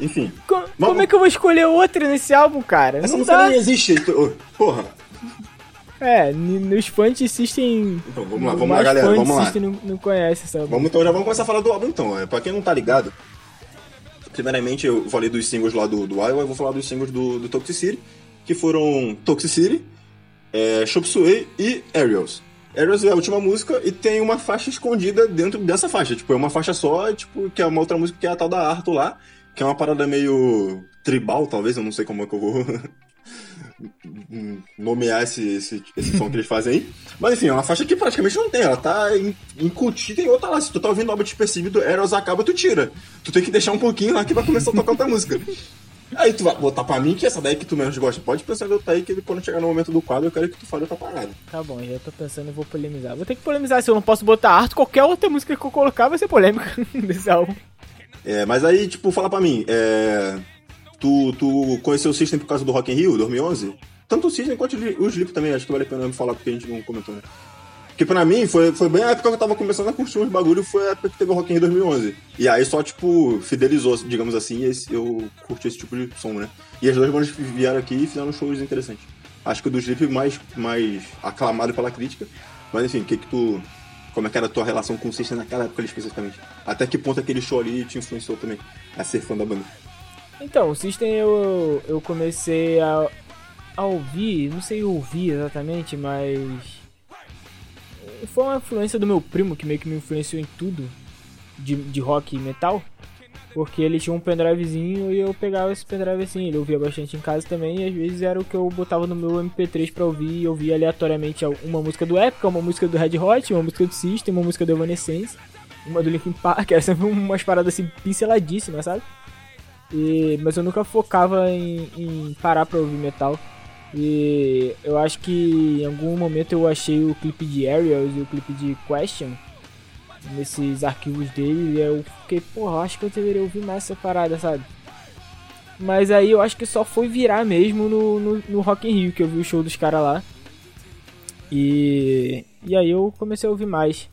Enfim. Co- Como é que eu vou escolher outra nesse álbum, cara? Essa não música dá. nem existe, Porra. É, nos fãs de System. Então, vamos lá, os vamos lá, galera, vamos lá. Não, não conhece essa Vamos então, já vamos começar a falar do álbum então. É, Pra quem não tá ligado, primeiramente eu falei dos singles lá do, do Iowa, eu vou falar dos singles do, do Toxicity, que foram Toxicity, é, Chop Suey e Aerials. Aerials é a última música e tem uma faixa escondida dentro dessa faixa. Tipo, é uma faixa só, tipo, que é uma outra música que é a tal da Arthur lá, que é uma parada meio tribal, talvez, eu não sei como é que eu vou *laughs* nomear esse, esse, esse som que eles fazem aí. Mas enfim, é uma faixa que praticamente não tem, ela tá in- incutida em outra lá. Se tu tá ouvindo o álbum despercebido, Eros acaba, tu tira. Tu tem que deixar um pouquinho lá que vai começar a tocar outra música. Aí tu vai botar pra mim que essa daí que tu menos gosta. Pode pensar em outra aí que quando chegar no momento do quadro eu quero que tu fale outra parada. Tá bom, já tô pensando e vou polemizar. Vou ter que polemizar, se eu não posso botar arte, qualquer outra música que eu colocar vai ser polêmica *laughs* desse álbum. É, mas aí, tipo, fala pra mim, é, tu, tu conheceu o System por causa do Rock in Rio, 2011? Tanto o System quanto o Slip também, acho que vale a pena falar porque a gente não comentou, né? Porque pra mim, foi, foi bem a época que eu tava começando a curtir uns bagulho, foi a época que teve o Rock in Rio 2011. E aí só, tipo, fidelizou, digamos assim, e eu curti esse tipo de som, né? E as duas bandas vieram aqui e fizeram shows interessantes. Acho que o do Slip mais, mais aclamado pela crítica. Mas enfim, o que que tu... Como é que era a tua relação com o System naquela época especificamente? Até que ponto aquele show ali te influenciou também a ser fã da banda? Então, o System eu, eu comecei a, a ouvir, não sei ouvir exatamente, mas. Foi uma influência do meu primo que meio que me influenciou em tudo de, de rock e metal. Porque ele tinha um pendrivezinho e eu pegava esse pendrive assim, ele ouvia bastante em casa também, e às vezes era o que eu botava no meu MP3 pra ouvir, e ouvia aleatoriamente uma música do Epica, uma música do Red Hot, uma música do System, uma música do Evanescence, uma do Linkin Park, *laughs* era sempre umas paradas assim pinceladíssimas, sabe? E, mas eu nunca focava em, em parar pra ouvir metal. E eu acho que em algum momento eu achei o clipe de Aerials e o clipe de Question nesses arquivos dele e eu fiquei, porra, acho que eu deveria ouvir mais essa parada, sabe? Mas aí eu acho que só foi virar mesmo no, no, no Rock in Rio, que eu vi o show dos caras lá. E, e aí eu comecei a ouvir mais.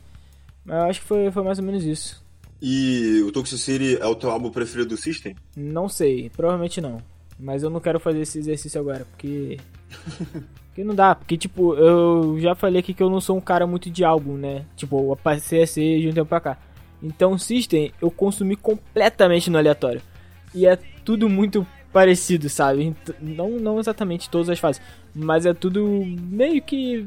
Mas eu acho que foi, foi mais ou menos isso. E o Toxic City é o teu álbum preferido do System? Não sei, provavelmente não. Mas eu não quero fazer esse exercício agora, porque. *laughs* porque não dá, porque tipo, eu já falei aqui que eu não sou um cara muito de álbum, né? Tipo, eu passei a ser de um tempo pra cá. Então, System eu consumi completamente no aleatório. E é tudo muito parecido, sabe? Não, não exatamente todas as fases, mas é tudo meio que.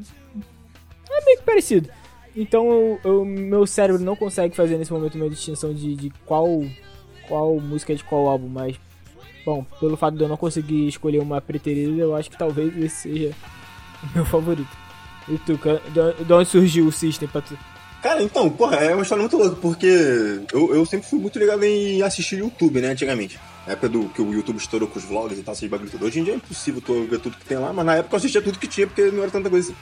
É meio que parecido. Então, o meu cérebro não consegue fazer nesse momento uma distinção de, de qual, qual música é de qual álbum, mas Bom, pelo fato de eu não conseguir escolher uma preterida, eu acho que talvez esse seja o meu favorito. E tu, de onde surgiu o System pra tu? Cara, então, porra, é uma história muito louca, porque eu, eu sempre fui muito ligado em assistir YouTube, né, antigamente. Na época do que o YouTube estourou com os vlogs e tal, esses bagulho tudo. Hoje em dia é impossível tu ver tudo que tem lá, mas na época eu assistia tudo que tinha, porque não era tanta coisa assim.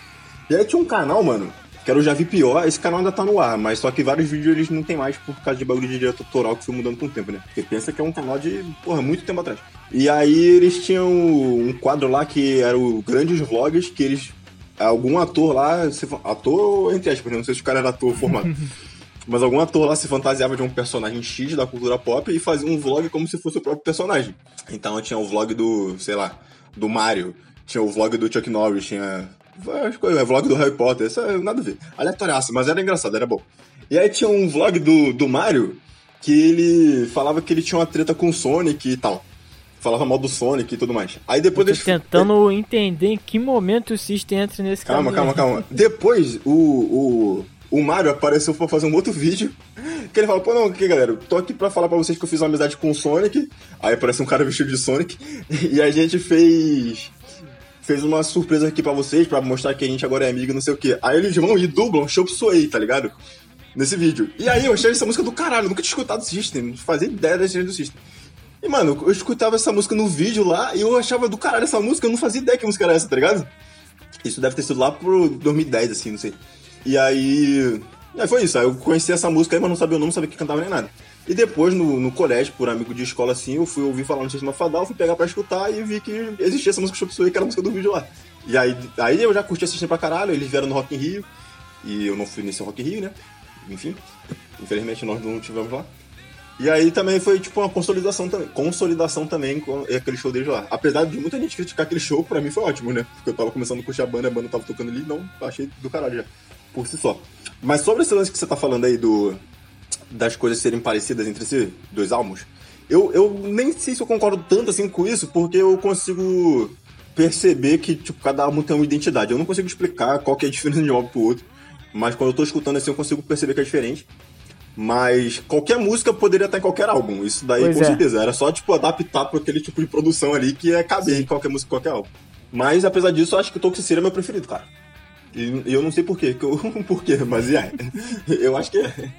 E aí tinha um canal, mano, que era o Já Vi Pior, esse canal ainda tá no ar, mas só que vários vídeos eles não tem mais por causa de bagulho de direito autoral que foi mudando com o tempo, né? Porque pensa que é um canal de, porra, muito tempo atrás. E aí eles tinham um quadro lá que era o Grandes Vlogs, que eles. Algum ator lá, ator entre aspas, né? não sei se o cara era ator formado. *laughs* mas algum ator lá se fantasiava de um personagem X da cultura pop e fazia um vlog como se fosse o próprio personagem. Então tinha o vlog do, sei lá, do Mario, tinha o vlog do Chuck Norris, tinha é vlog do Harry Potter, isso é nada a ver. Aleatoriaço, mas era engraçado, era bom. E aí tinha um vlog do, do Mario que ele falava que ele tinha uma treta com o Sonic e tal. Falava mal do Sonic e tudo mais. Aí depois Eu tô tentando entender em que momento o System entra nesse Calma, calma, calma. *laughs* Depois o, o, o Mario apareceu pra fazer um outro vídeo. Que ele fala, pô, não, aqui galera, tô aqui pra falar pra vocês que eu fiz uma amizade com o Sonic. Aí aparece um cara vestido de Sonic. *laughs* E a gente fez fez uma surpresa aqui para vocês, para mostrar que a gente agora é amigo, não sei o que. Aí eles vão e dublam Chop Suey, tá ligado? Nesse vídeo. E aí eu achei essa música do caralho, nunca tinha escutado o System, não fazia ideia da do System. E, mano, eu escutava essa música no vídeo lá e eu achava do caralho essa música, eu não fazia ideia que música era essa, tá ligado? Isso deve ter sido lá pro 2010, assim, não sei. E aí. Aí foi isso, aí eu conheci essa música aí, mas não sabia o nome, não sabia que cantava nem nada. E depois, no, no colégio, por amigo de escola assim, eu fui ouvir falar no Sistema Fadal, fui pegar pra escutar e vi que existia essa música Chop Suey, que era a música do vídeo lá. E aí, aí eu já curti assistir pra caralho, eles vieram no Rock in Rio, e eu não fui nesse Rock in Rio, né? Enfim, infelizmente nós não tivemos lá. E aí também foi tipo uma consolidação também, consolidação também com aquele show deles lá. Apesar de muita gente criticar aquele show, pra mim foi ótimo, né? Porque eu tava começando a curtir a banda, a banda tava tocando ali, não, achei do caralho já, por si só. Mas sobre esse lance que você tá falando aí do, das coisas serem parecidas entre si, dois álbuns, eu, eu nem sei se eu concordo tanto assim com isso, porque eu consigo perceber que tipo, cada álbum tem uma identidade. Eu não consigo explicar qual que é a diferença de um álbum pro outro, mas quando eu tô escutando assim eu consigo perceber que é diferente. Mas qualquer música poderia estar em qualquer álbum, isso daí pois com é. certeza. Era só tipo adaptar para aquele tipo de produção ali que é caber Sim. em qualquer música, qualquer álbum. Mas apesar disso, eu acho que o Toxicity é meu preferido, cara. E eu não sei porquê, *laughs* porquê, mas é. *laughs* Eu acho que é.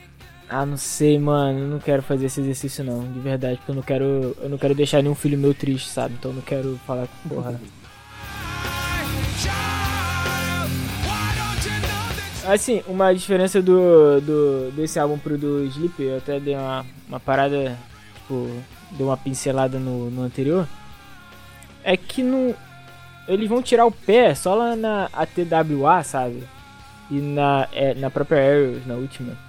Ah, não sei, mano. Eu não quero fazer esse exercício não, de verdade, porque eu não quero, eu não quero deixar nenhum filho meu triste, sabe? Então eu não quero falar com porra. Assim, uma diferença do, do desse álbum pro do Sleep, eu até dei uma, uma parada, tipo, dei uma pincelada no, no anterior. É que não. Eles vão tirar o pé só lá na ATWA, sabe? E na, é, na própria Aerials, na última.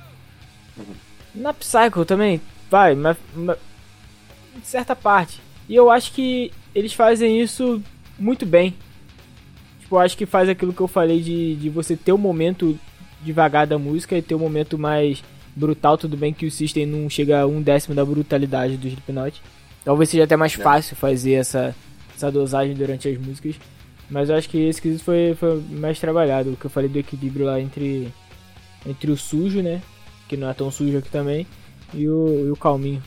Na Psycho também, vai, mas, mas certa parte. E eu acho que eles fazem isso muito bem. Tipo, eu acho que faz aquilo que eu falei de, de você ter o um momento devagar da música e ter o um momento mais brutal. Tudo bem que o System não chega a um décimo da brutalidade do Slipknot. Talvez seja até mais é. fácil fazer essa, essa dosagem durante as músicas. Mas eu acho que esse quesito foi, foi mais trabalhado. O que eu falei do equilíbrio lá entre, entre o sujo, né? Que não é tão sujo aqui também, e o, e o calminho.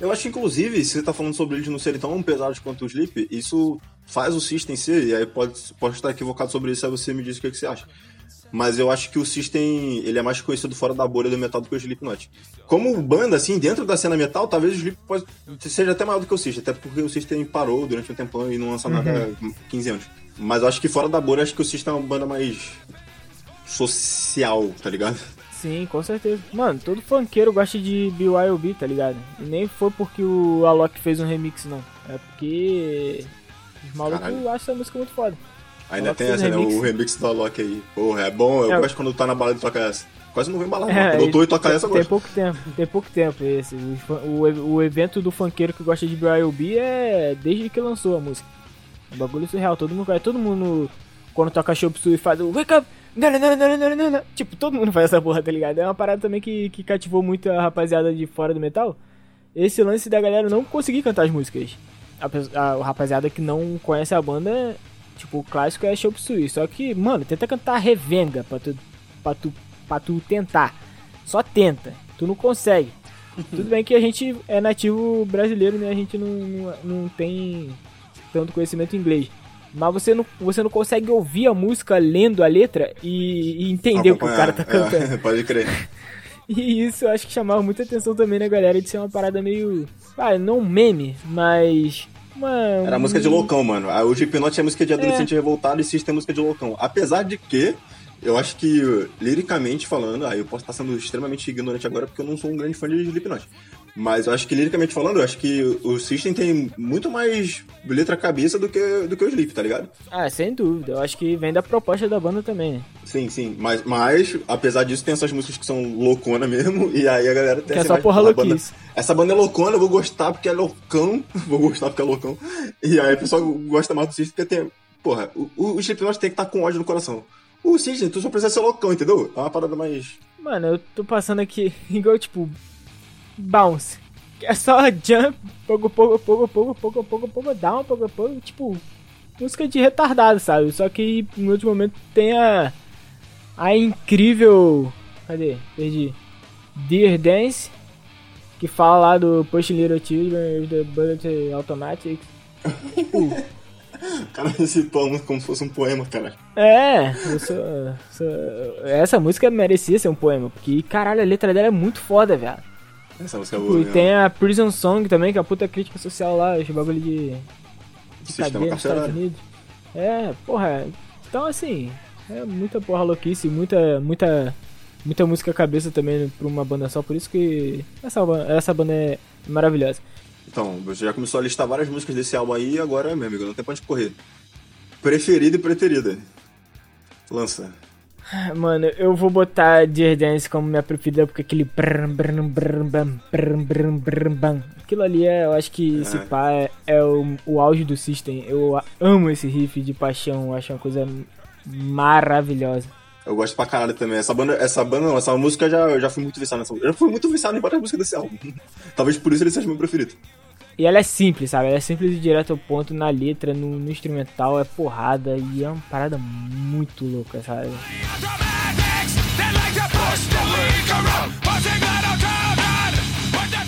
Eu acho que, inclusive, se você tá falando sobre eles não serem tão pesados quanto o Sleep, isso faz o System ser, e aí pode, pode estar equivocado sobre isso, aí você me diz o que, é que você acha. Mas eu acho que o System, ele é mais conhecido fora da bolha do metal do que o Slipknot. Como banda, assim, dentro da cena metal, talvez o Slip seja até maior do que o System, até porque o System parou durante um tempão e não lança nada uhum. há 15 anos. Mas eu acho que fora da bolha, acho que o System é uma banda mais social, tá ligado? Sim, com certeza. Mano, todo funkeiro gosta de BYOB, tá ligado? E nem foi porque o Alok fez um remix, não. É porque os malucos acham essa música muito foda. Ainda tem essa, né? O remix do Alok aí. Porra, é bom. Eu é, gosto quando tá na balada e toca essa. Quase não vem balada, é, Quando eu tô e toca essa, eu Tem pouco tempo, tem pouco tempo esse. O, o, o evento do funkeiro que gosta de BYOB é desde que lançou a música. O bagulho é surreal. Todo mundo, todo mundo quando toca Chop Suey faz o Wake Up! Tipo, todo mundo faz essa porra, tá ligado? É uma parada também que, que cativou muito a rapaziada de fora do metal. Esse lance da galera não conseguir cantar as músicas. A, a, a rapaziada que não conhece a banda, tipo, o clássico é Chop Suey. Só que, mano, tenta cantar revenga pra tu, pra tu, pra tu tentar. Só tenta. Tu não consegue. *laughs* Tudo bem que a gente é nativo brasileiro, né? A gente não, não, não tem tanto conhecimento inglês mas você não, você não consegue ouvir a música lendo a letra e, e entender o que o cara tá cantando. É, *laughs* pode crer. *laughs* E isso eu acho que chamava muita atenção também na galera de ser uma parada meio. Ah, não meme, mas. Uma, Era música de loucão, mano. O Slipknot é música de adolescente é. revoltado e System é música de loucão. Apesar de que, eu acho que, liricamente falando, aí eu posso estar sendo extremamente ignorante agora porque eu não sou um grande fã de Slipknot. Mas eu acho que, liricamente falando, eu acho que o System tem muito mais letra cabeça do que, do que o Sleep, tá ligado? Ah, sem dúvida. Eu acho que vem da proposta da banda também, né? Sim, sim. Mas, mas apesar disso, tem essas músicas que são loucona mesmo. *laughs* E aí a galera tem Que é só porra louquice. Banda, essa banda é loucona, eu vou gostar porque é loucão. *laughs* vou gostar porque é loucão. E aí o pessoal gosta mais do System porque tem. Porra, o, o Slipknot tem que estar tá com ódio no coração. O System, tu só precisa ser loucão, entendeu? É uma parada mais. Mano, eu tô passando aqui *laughs* igual, tipo, bounce. É só jump, pouco, pouco, pouco, pouco, pouco, pouco, pouco, down, pouco, pouco, tipo, música de retardado, sabe? Só que em outro momento tem a, a incrível, cadê? Perdi. Dear Dance, que fala lá do Push Little Children the Bullet Automatic. tipo, *laughs* cara recitou a música como se fosse um poema, cara. É, sou, sou, essa música merecia ser um poema, porque caralho, a letra dela é muito foda, velho. Essa música é boa. E tem a Prison Song também, que é a puta crítica social lá, esse bagulho de. de cadeia nos Estados Unidos. É, porra. Então assim, é muita porra louquice, muita. muita. muita música cabeça também pra uma banda só, por isso que essa, essa banda é maravilhosa. Então, você já começou a listar várias músicas desse álbum aí, agora, meu amigo, não tem pra onde correr. Preferida e preterida. Lança. Mano, eu vou botar Dear Dance como minha preferida porque aquele. Aquilo ali é, eu acho que esse pá é, é o, o auge do System. Eu amo esse riff de paixão, eu acho uma coisa maravilhosa. Eu gosto pra caralho também. Essa banda, essa banda não, essa música já, eu já fui muito viciado nessa música. Eu já fui muito viciado em várias músicas desse álbum. *laughs* Talvez por isso ele seja meu preferido. E ela é simples, sabe? Ela é simples e direto ao ponto na letra, no, no instrumental, é porrada e é uma parada muito louca, sabe?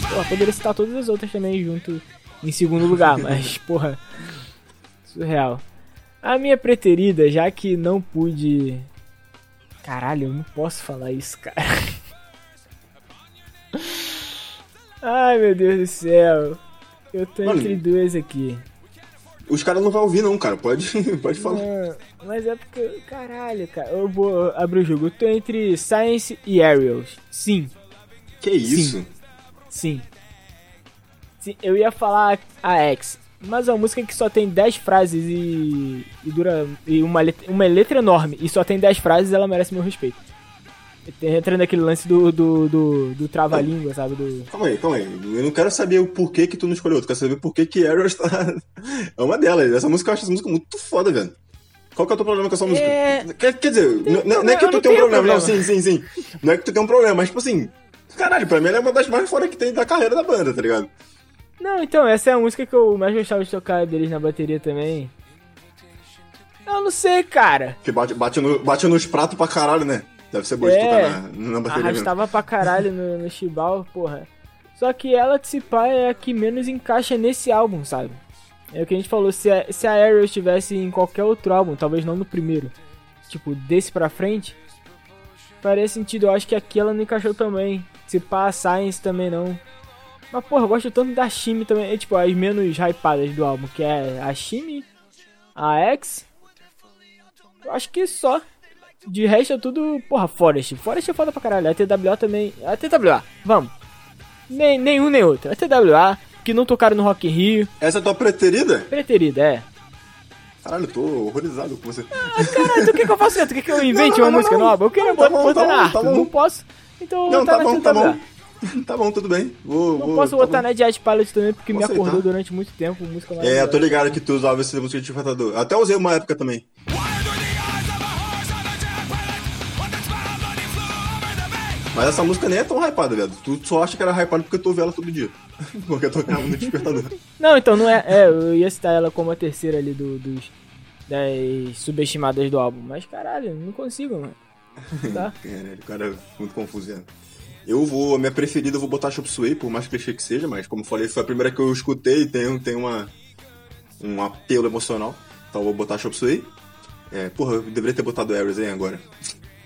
Pô, poderia citar todas as outras também junto em segundo lugar, *laughs* mas porra, surreal. A minha preterida, já que não pude. Caralho, eu não posso falar isso, cara. *laughs* Ai meu Deus do céu. Eu tô Mano, entre duas aqui. Os caras não vão ouvir, não, cara. Pode, *laughs* pode falar. Não, mas é porque. Caralho, cara. Eu vou abrir o jogo. Eu tô entre Science e Aerials. Sim. Que isso? Sim. Sim. Sim. Eu ia falar a X. Mas é uma música que só tem 10 frases e, e dura. E uma letra, uma letra enorme. E só tem 10 frases ela merece meu respeito. Entra naquele lance do, do, do, do trava-língua, sabe? Do... Calma aí, calma aí. Eu não quero saber o porquê que tu não escolheu. Eu quero saber por que que Arrows tá... *laughs* é uma delas. Essa música, eu acho essa música muito foda, velho. Qual que é o teu problema com essa música? É... Quer, quer dizer, não, não, é que tu tem um problema, problema, não, sim, sim, sim. Não é que tu tem um problema, mas tipo assim, caralho, pra mim ela é uma das mais foda que tem da carreira da banda, tá ligado? Não, então, essa é a música que eu mais gostava de tocar deles na bateria também. Eu não sei, cara. Que bate, bate, no, bate nos pratos pra caralho, né? Deve ser boa é, de tocar na, na bateria. Arrastava pra caralho no, no Shibal, porra. Só que ela, de se pá, é a que menos encaixa nesse álbum, sabe? É o que a gente falou, se a, se a Ariel estivesse em qualquer outro álbum, talvez não no primeiro, tipo, desse pra frente, faria sentido. Eu acho que aqui ela não encaixou também. Se pá, a Science também não. Mas, porra, eu gosto tanto da Shimi também. É, tipo, as menos hypadas do álbum, que é a Shimi, a X Eu acho que só. De resto é tudo, porra, Forest. Forest é foda pra caralho. A TWA também. A TWA, vamos. Nem, nenhum nem outro. A TWA, que não tocaram no Rock in Rio. Essa é a tua preterida? Preterida, é. Caralho, eu tô horrorizado com você. Ah, caralho, tu quer que eu faça? Tu quer que eu *laughs* invente não, não, uma não, música nova? Eu queria tá botar, bom, botar tá na arte. Tá não posso. Então não, tá na bom, tá bom. Tá bom, tudo bem. Vou, não vou, posso tá botar na Jet Pilot também, porque me acordou durante muito tempo. Música é, eu tô ligado que tu usava essa música de infantador. Até usei uma época também. Mas essa música nem é tão hypada, velho. Tu só acha que era hypada porque tu ouve ela todo dia. *laughs* porque eu tocava no despertador. Não, então não é. É, eu ia citar ela como a terceira ali do, dos. Das subestimadas do álbum. Mas caralho, não consigo, mano. Tá? *laughs* Caralho, o cara é muito confuso, né? Eu vou, a minha preferida eu vou botar Chop Suey, por mais clichê que seja, mas como falei, foi a primeira que eu escutei e tem, tem uma, um apelo emocional. Então eu vou botar Chop Suey. É, porra, eu deveria ter botado Ares aí agora.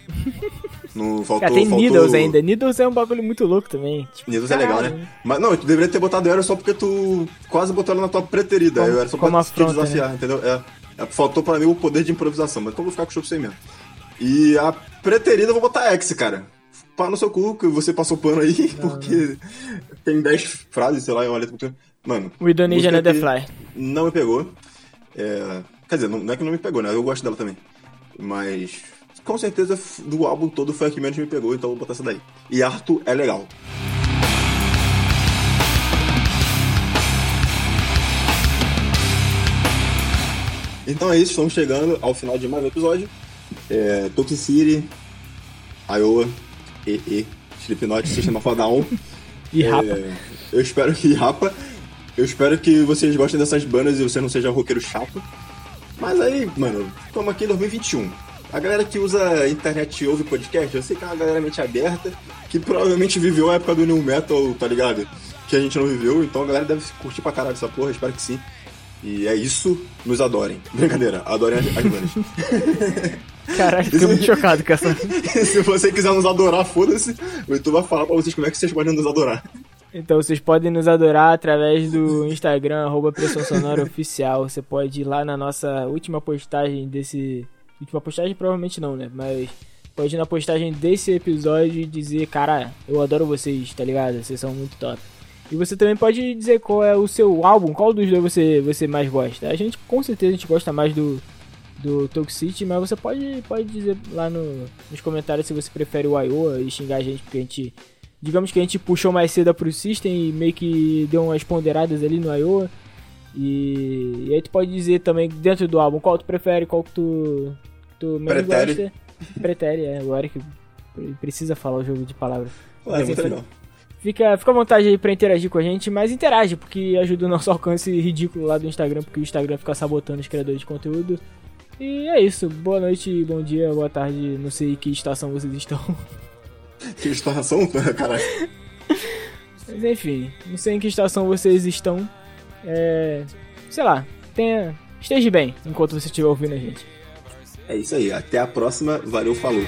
*laughs* No, faltou, Cara, tem faltou... Needles ainda. Needles é um bagulho muito louco também. Tipo, Needles é legal, né? Mas não, tu deveria ter botado Ares só porque tu quase botou ela na tua preterida. Como, eu era só pra afronta, te desafiar, né? entendeu? É, é, faltou pra mim o poder de improvisação, mas então eu vou ficar com o Chop Suey mesmo. E a preterida eu vou botar X, cara pá no seu cu, que você passou pano aí, não, *laughs* porque não. tem 10 frases, sei lá, em uma letra. Mano. O Indonesian the Fly. Não me pegou. É... Quer dizer, não, não, é que não me pegou, né? Eu gosto dela também. Mas. Com certeza, do álbum todo foi a que menos me pegou, então vou botar essa daí. E Arthur é legal. Então é isso, estamos chegando ao final de mais um episódio. É, City, Iowa, e, e Slipknot, Sistema Fadal. e é, Rapa. Eu espero que *laughs* Rapa. Eu espero que vocês gostem dessas bandas e você não seja roqueiro chato. Mas aí, mano, estamos aqui em 2021. A galera que usa internet e ouve podcast, eu sei que é uma galera mente aberta, que provavelmente viveu a época do New Metal, tá ligado? Que a gente não viveu, então a galera deve curtir pra caralho essa porra, espero que sim. E é isso, nos adorem. *laughs* Brincadeira, adorem as, as bandas. *laughs* Caralho, fiquei muito chocado com essa. *laughs* Se você quiser nos adorar, foda-se. O YouTube vai falar pra vocês como é que vocês podem nos adorar. Então vocês podem nos adorar através do Instagram, arroba Pressão Sonora Oficial. Você pode ir lá na nossa última postagem desse. Última postagem provavelmente não, né? Mas pode ir na postagem desse episódio e dizer, cara, eu adoro vocês, tá ligado? Vocês são muito top. E você também pode dizer qual é o seu álbum, qual dos dois você, você mais gosta. A gente, com certeza, a gente gosta mais do, do Toxicity, mas você pode, pode dizer lá no, nos comentários se você prefere o Iowa e xingar a gente, porque a gente. Digamos que a gente puxou mais cedo pro System e meio que deu umas ponderadas ali no Iowa. E, e aí tu pode dizer também dentro do álbum qual tu prefere, qual que tu, tu menos Pretere. gosta. Pretere, é, o Eric precisa falar o jogo de palavras. Ué, é muito legal. Fica, fica à vontade aí pra interagir com a gente, mas interage, porque ajuda o nosso *laughs* alcance ridículo lá do Instagram, porque o Instagram fica sabotando os criadores de conteúdo. E é isso. Boa noite, bom dia, boa tarde. Não sei que estação vocês estão. *laughs* Que estação? *laughs* Caralho. Mas enfim, não sei em que estação vocês estão. É. Sei lá, tenha. Esteja bem enquanto você estiver ouvindo a gente. É isso aí, até a próxima. Valeu, falou.